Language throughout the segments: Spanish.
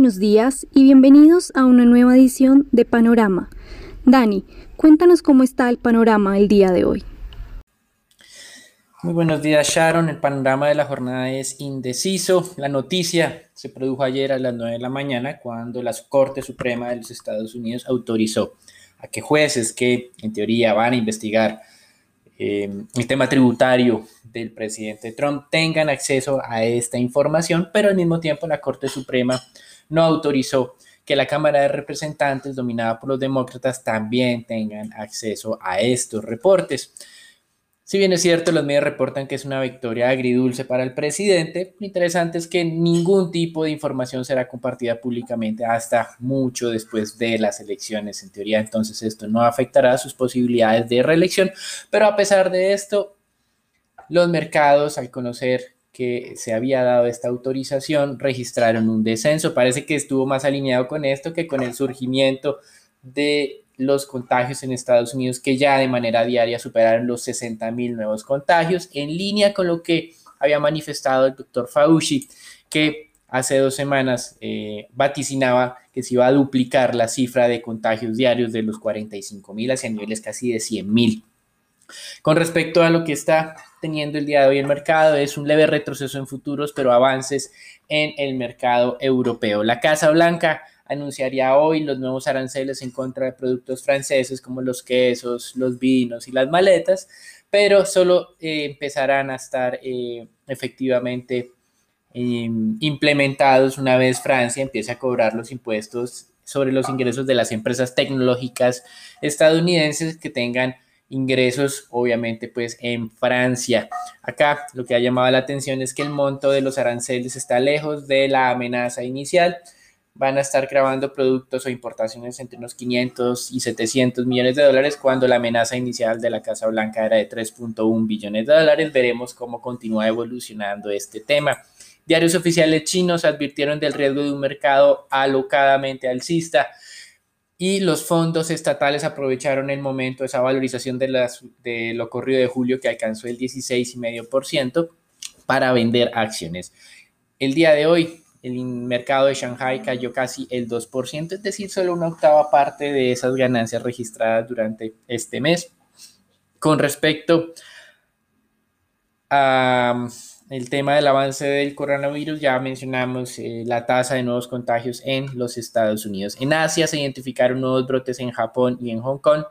buenos días y bienvenidos a una nueva edición de Panorama. Dani, cuéntanos cómo está el panorama el día de hoy. Muy buenos días Sharon, el panorama de la jornada es indeciso. La noticia se produjo ayer a las 9 de la mañana cuando la Corte Suprema de los Estados Unidos autorizó a que jueces que en teoría van a investigar eh, el tema tributario del presidente Trump tengan acceso a esta información, pero al mismo tiempo la Corte Suprema no autorizó que la Cámara de Representantes, dominada por los demócratas, también tengan acceso a estos reportes. Si bien es cierto, los medios reportan que es una victoria agridulce para el presidente, lo interesante es que ningún tipo de información será compartida públicamente hasta mucho después de las elecciones. En teoría, entonces esto no afectará sus posibilidades de reelección, pero a pesar de esto, los mercados, al conocer que se había dado esta autorización, registraron un descenso. Parece que estuvo más alineado con esto que con el surgimiento de los contagios en Estados Unidos, que ya de manera diaria superaron los 60 mil nuevos contagios, en línea con lo que había manifestado el doctor Fauci, que hace dos semanas eh, vaticinaba que se iba a duplicar la cifra de contagios diarios de los 45 mil hacia niveles casi de 100 mil. Con respecto a lo que está teniendo el día de hoy el mercado, es un leve retroceso en futuros, pero avances en el mercado europeo. La Casa Blanca anunciaría hoy los nuevos aranceles en contra de productos franceses como los quesos, los vinos y las maletas, pero solo eh, empezarán a estar eh, efectivamente em, implementados una vez Francia empiece a cobrar los impuestos sobre los ingresos de las empresas tecnológicas estadounidenses que tengan ingresos, obviamente, pues en Francia. Acá lo que ha llamado la atención es que el monto de los aranceles está lejos de la amenaza inicial van a estar grabando productos o importaciones entre unos 500 y 700 millones de dólares cuando la amenaza inicial de la Casa Blanca era de 3.1 billones de dólares. Veremos cómo continúa evolucionando este tema. Diarios oficiales chinos advirtieron del riesgo de un mercado alocadamente alcista y los fondos estatales aprovecharon el momento, esa valorización de, las, de lo ocurrido de julio que alcanzó el 16,5% para vender acciones. El día de hoy, el mercado de Shanghai cayó casi el 2%, es decir, solo una octava parte de esas ganancias registradas durante este mes. Con respecto a el tema del avance del coronavirus, ya mencionamos eh, la tasa de nuevos contagios en los Estados Unidos. En Asia se identificaron nuevos brotes en Japón y en Hong Kong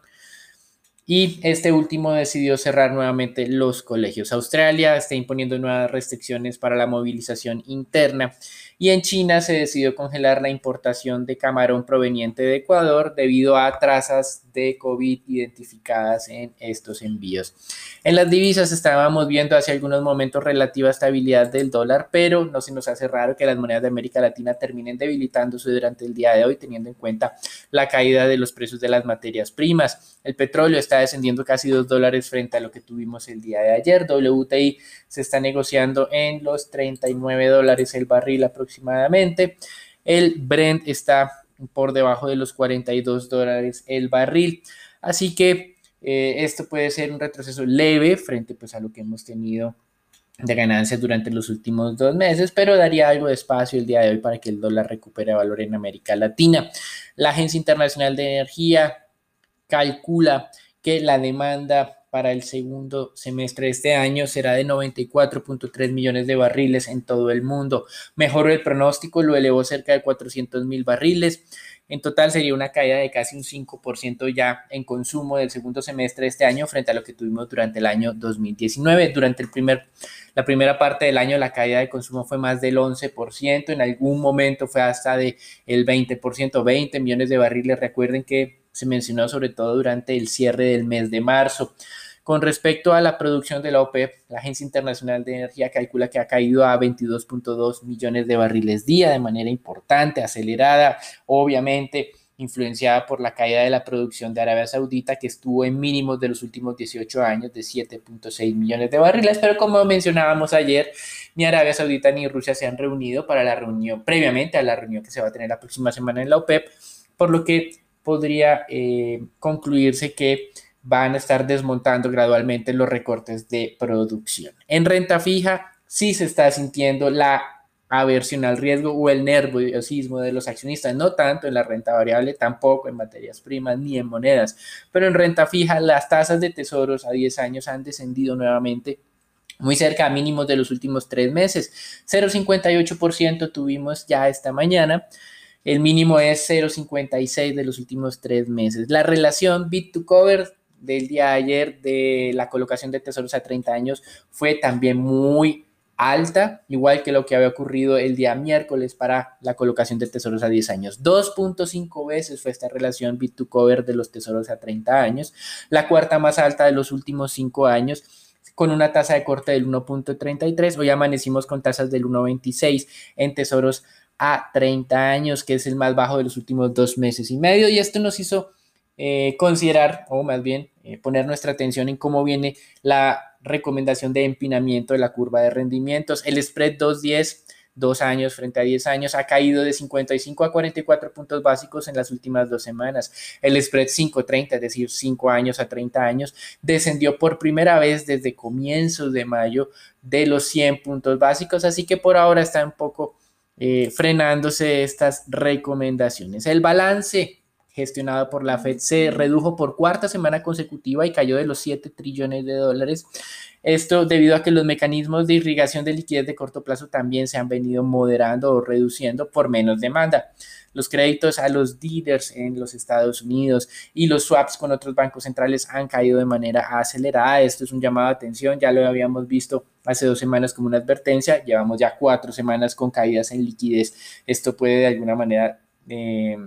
y este último decidió cerrar nuevamente los colegios. Australia está imponiendo nuevas restricciones para la movilización interna y en China se decidió congelar la importación de camarón proveniente de Ecuador debido a trazas de COVID identificadas en estos envíos. En las divisas estábamos viendo hace algunos momentos relativa estabilidad del dólar, pero no se nos hace raro que las monedas de América Latina terminen debilitándose durante el día de hoy, teniendo en cuenta la caída de los precios de las materias primas. El petróleo está descendiendo casi 2 dólares frente a lo que tuvimos el día de ayer. WTI se está negociando en los 39 dólares el barril aproximadamente. El Brent está por debajo de los 42 dólares el barril. Así que eh, esto puede ser un retroceso leve frente pues, a lo que hemos tenido de ganancias durante los últimos dos meses, pero daría algo de espacio el día de hoy para que el dólar recupere valor en América Latina. La Agencia Internacional de Energía calcula que la demanda para el segundo semestre de este año será de 94.3 millones de barriles en todo el mundo. Mejoró el pronóstico, lo elevó cerca de 400 mil barriles. En total sería una caída de casi un 5% ya en consumo del segundo semestre de este año frente a lo que tuvimos durante el año 2019. Durante el primer, la primera parte del año la caída de consumo fue más del 11%, en algún momento fue hasta de el 20%, 20 millones de barriles. Recuerden que se mencionó sobre todo durante el cierre del mes de marzo. Con respecto a la producción de la OPEP, la Agencia Internacional de Energía calcula que ha caído a 22.2 millones de barriles día de manera importante, acelerada, obviamente influenciada por la caída de la producción de Arabia Saudita, que estuvo en mínimos de los últimos 18 años de 7.6 millones de barriles, pero como mencionábamos ayer, ni Arabia Saudita ni Rusia se han reunido para la reunión, previamente a la reunión que se va a tener la próxima semana en la OPEP, por lo que podría eh, concluirse que van a estar desmontando gradualmente los recortes de producción. En renta fija sí se está sintiendo la aversión al riesgo o el nerviosismo de los accionistas, no tanto en la renta variable, tampoco en materias primas ni en monedas, pero en renta fija las tasas de tesoros a 10 años han descendido nuevamente muy cerca a mínimos de los últimos tres meses. 0,58% tuvimos ya esta mañana. El mínimo es 0,56 de los últimos tres meses. La relación bit to cover del día de ayer de la colocación de tesoros a 30 años fue también muy alta, igual que lo que había ocurrido el día miércoles para la colocación de tesoros a 10 años. 2.5 veces fue esta relación bit to cover de los tesoros a 30 años, la cuarta más alta de los últimos 5 años con una tasa de corte del 1.33. Hoy amanecimos con tasas del 1.26 en tesoros a 30 años, que es el más bajo de los últimos dos meses y medio. Y esto nos hizo eh, considerar, o más bien eh, poner nuestra atención en cómo viene la recomendación de empinamiento de la curva de rendimientos. El spread 210 dos años frente a 10 años, ha caído de 55 a 44 puntos básicos en las últimas dos semanas. El spread 530, es decir, 5 años a 30 años, descendió por primera vez desde comienzos de mayo de los 100 puntos básicos, así que por ahora está un poco eh, frenándose estas recomendaciones. El balance gestionado por la Fed se redujo por cuarta semana consecutiva y cayó de los 7 trillones de dólares esto debido a que los mecanismos de irrigación de liquidez de corto plazo también se han venido moderando o reduciendo por menos demanda. Los créditos a los dealers en los Estados Unidos y los swaps con otros bancos centrales han caído de manera acelerada. Esto es un llamado de atención, ya lo habíamos visto hace dos semanas como una advertencia, llevamos ya cuatro semanas con caídas en liquidez. Esto puede de alguna manera... Eh,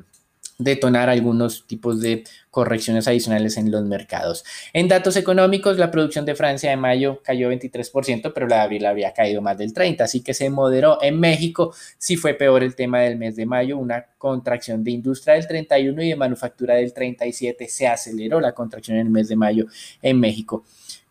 detonar algunos tipos de correcciones adicionales en los mercados. En datos económicos, la producción de Francia de mayo cayó 23%, pero la de abril había caído más del 30%, así que se moderó. En México sí fue peor el tema del mes de mayo, una contracción de industria del 31 y de manufactura del 37, se aceleró la contracción en el mes de mayo en México.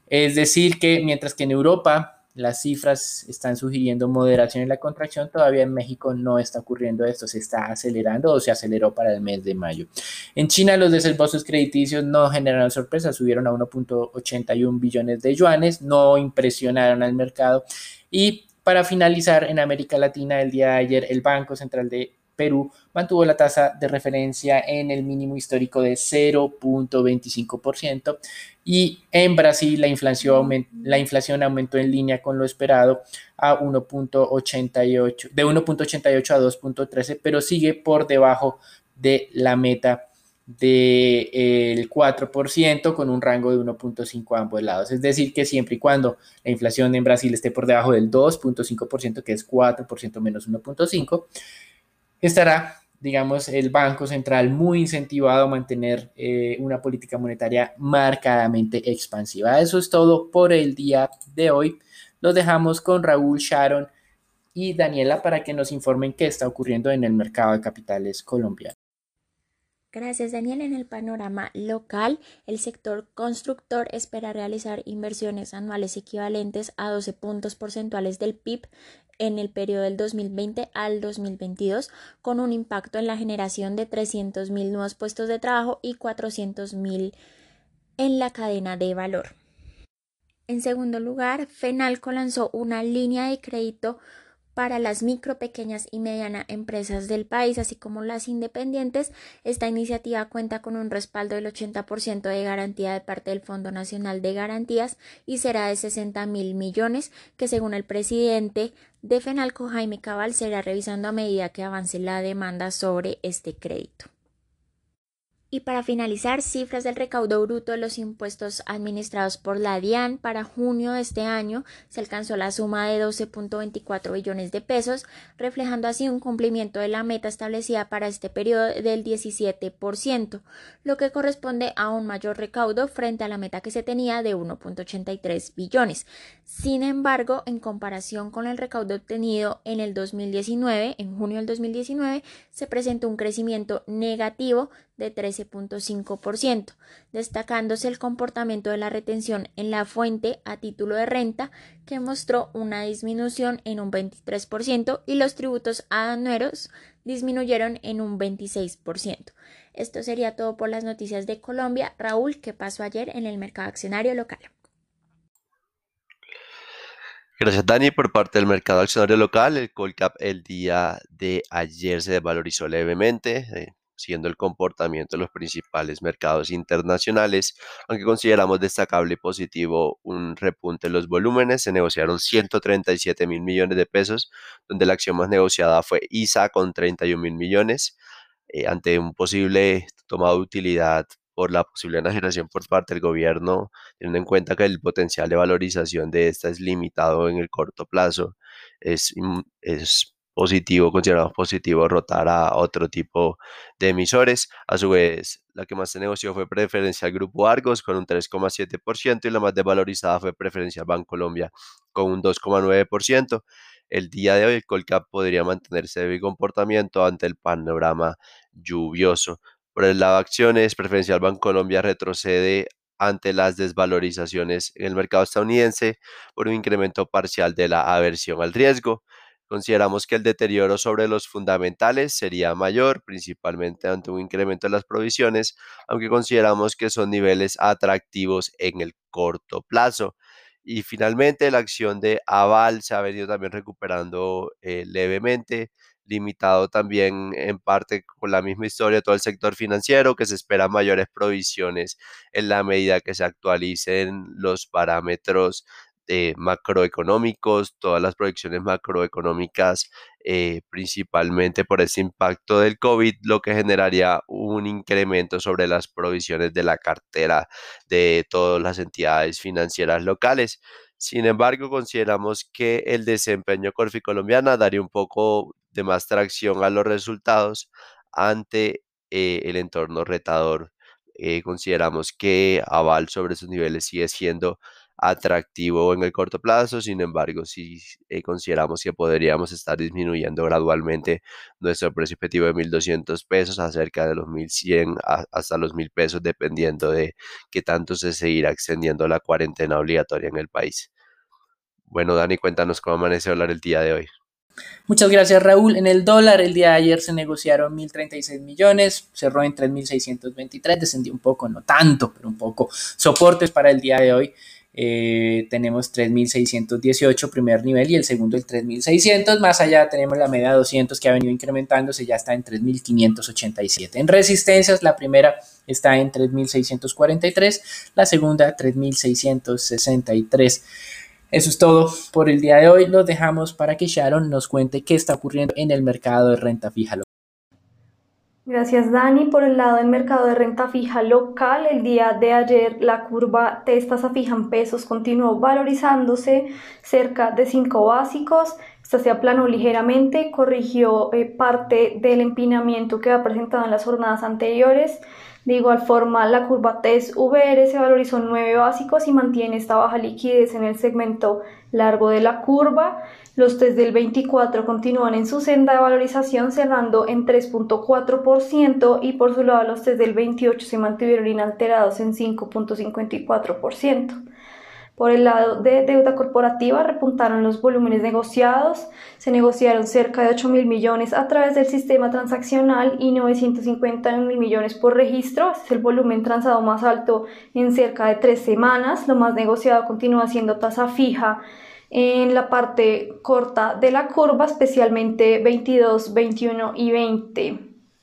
Es decir, que mientras que en Europa las cifras están sugiriendo moderación en la contracción, todavía en México no está ocurriendo esto, se está acelerando o se aceleró para el mes de mayo. En China los desembolsos crediticios no generaron sorpresa, subieron a 1.81 billones de yuanes, no impresionaron al mercado y para finalizar, en América Latina, el día de ayer, el Banco Central de Perú mantuvo la tasa de referencia en el mínimo histórico de 0.25% y en Brasil la inflación, la inflación aumentó en línea con lo esperado a 1.88, de 1.88 a 2.13, pero sigue por debajo de la meta del 4% con un rango de 1.5 a ambos lados. Es decir, que siempre y cuando la inflación en Brasil esté por debajo del 2.5%, que es 4% menos 1.5%, estará, digamos, el Banco Central muy incentivado a mantener eh, una política monetaria marcadamente expansiva. Eso es todo por el día de hoy. Los dejamos con Raúl Sharon y Daniela para que nos informen qué está ocurriendo en el mercado de capitales colombiano. Gracias, Daniel. En el panorama local, el sector constructor espera realizar inversiones anuales equivalentes a 12 puntos porcentuales del PIB en el periodo del 2020 al 2022, con un impacto en la generación de 300.000 nuevos puestos de trabajo y 400.000 en la cadena de valor. En segundo lugar, FENALCO lanzó una línea de crédito para las micro, pequeñas y medianas empresas del país, así como las independientes. Esta iniciativa cuenta con un respaldo del 80% de garantía de parte del Fondo Nacional de Garantías y será de 60 mil millones, que según el presidente de FENALCO, Jaime Cabal, será revisando a medida que avance la demanda sobre este crédito. Y para finalizar, cifras del recaudo bruto de los impuestos administrados por la DIAN para junio de este año se alcanzó la suma de 12.24 billones de pesos, reflejando así un cumplimiento de la meta establecida para este periodo del 17%, lo que corresponde a un mayor recaudo frente a la meta que se tenía de 1.83 billones. Sin embargo, en comparación con el recaudo obtenido en el 2019, en junio del 2019, se presentó un crecimiento negativo de 13.5%, destacándose el comportamiento de la retención en la fuente a título de renta, que mostró una disminución en un 23% y los tributos aduaneros disminuyeron en un 26%. Esto sería todo por las noticias de Colombia. Raúl, ¿qué pasó ayer en el mercado accionario local? Gracias, Dani. Por parte del mercado accionario local, el Colcap el día de ayer se desvalorizó levemente, eh, siguiendo el comportamiento de los principales mercados internacionales, aunque consideramos destacable y positivo un repunte en los volúmenes. Se negociaron 137 mil millones de pesos, donde la acción más negociada fue ISA con 31 mil millones, eh, ante un posible tomado de utilidad por la posible enajenación por parte del gobierno, teniendo en cuenta que el potencial de valorización de esta es limitado en el corto plazo, es, es positivo, consideramos positivo rotar a otro tipo de emisores. A su vez, la que más se negoció fue preferencial Grupo Argos con un 3,7% y la más desvalorizada fue preferencial Colombia con un 2,9%. El día de hoy el Colcap podría mantenerse de comportamiento ante el panorama lluvioso. Por el lado de acciones, Preferencial Bancolombia retrocede ante las desvalorizaciones en el mercado estadounidense por un incremento parcial de la aversión al riesgo. Consideramos que el deterioro sobre los fundamentales sería mayor, principalmente ante un incremento de las provisiones, aunque consideramos que son niveles atractivos en el corto plazo. Y finalmente la acción de Aval se ha venido también recuperando eh, levemente limitado también en parte con la misma historia todo el sector financiero, que se esperan mayores provisiones en la medida que se actualicen los parámetros eh, macroeconómicos, todas las proyecciones macroeconómicas, eh, principalmente por ese impacto del COVID, lo que generaría un incremento sobre las provisiones de la cartera de todas las entidades financieras locales. Sin embargo, consideramos que el desempeño Corfi colombiana daría un poco de más tracción a los resultados ante eh, el entorno retador. Consideramos que Aval sobre sus niveles sigue siendo atractivo en el corto plazo, sin embargo, sí eh, consideramos que podríamos estar disminuyendo gradualmente nuestro precio objetivo de 1.200 pesos a cerca de los 1.100 hasta los 1.000 pesos, dependiendo de qué tanto se seguirá extendiendo la cuarentena obligatoria en el país. Bueno, Dani, cuéntanos cómo amanece hablar el día de hoy. Muchas gracias Raúl. En el dólar el día de ayer se negociaron 1.036 millones, cerró en 3.623, descendió un poco, no tanto, pero un poco. Soportes para el día de hoy. Eh, tenemos 3.618 primer nivel y el segundo el 3.600. Más allá tenemos la media 200 que ha venido incrementándose, ya está en 3.587. En resistencias la primera está en 3.643, la segunda 3.663. Eso es todo por el día de hoy. Los dejamos para que Sharon nos cuente qué está ocurriendo en el mercado de renta fija. Gracias Dani. Por el lado del mercado de renta fija local, el día de ayer la curva de tasa fija en pesos continuó valorizándose cerca de 5 básicos. Esta se aplanó ligeramente, corrigió eh, parte del empinamiento que ha presentado en las jornadas anteriores. De igual forma, la curva TES VR se valorizó en 9 básicos y mantiene esta baja liquidez en el segmento largo de la curva. Los test del 24 continúan en su senda de valorización cerrando en 3.4% y por su lado los test del 28 se mantuvieron inalterados en 5.54%. Por el lado de deuda corporativa repuntaron los volúmenes negociados, se negociaron cerca de 8 mil millones a través del sistema transaccional y 950 mil millones por registro. Este es el volumen transado más alto en cerca de tres semanas. Lo más negociado continúa siendo tasa fija en la parte corta de la curva, especialmente 22, 21 y 20.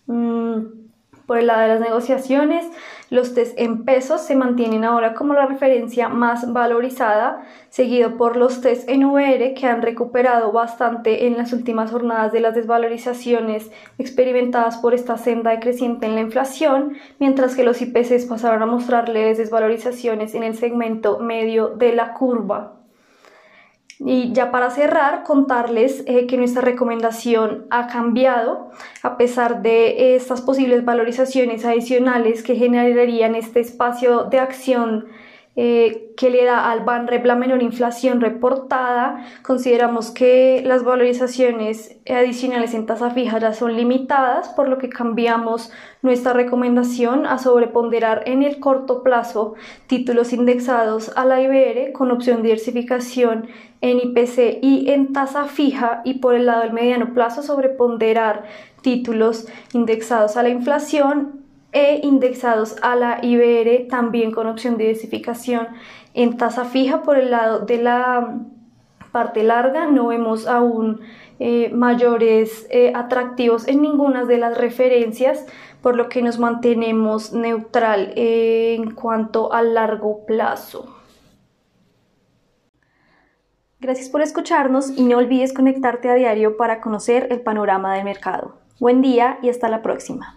Mm, por el lado de las negociaciones, los test en pesos se mantienen ahora como la referencia más valorizada, seguido por los test en VR que han recuperado bastante en las últimas jornadas de las desvalorizaciones experimentadas por esta senda decreciente en la inflación, mientras que los IPCs pasaron a mostrar leves desvalorizaciones en el segmento medio de la curva. Y ya para cerrar, contarles eh, que nuestra recomendación ha cambiado a pesar de estas posibles valorizaciones adicionales que generarían este espacio de acción eh, que le da al BANREP la menor inflación reportada. Consideramos que las valorizaciones adicionales en tasa fija ya son limitadas, por lo que cambiamos nuestra recomendación a sobreponderar en el corto plazo títulos indexados a la IBR con opción de diversificación en IPC y en tasa fija y por el lado del mediano plazo sobreponderar títulos indexados a la inflación e indexados a la IBR también con opción de diversificación en tasa fija por el lado de la parte larga, no vemos aún eh, mayores eh, atractivos en ninguna de las referencias, por lo que nos mantenemos neutral en cuanto a largo plazo. Gracias por escucharnos y no olvides conectarte a diario para conocer el panorama del mercado. Buen día y hasta la próxima.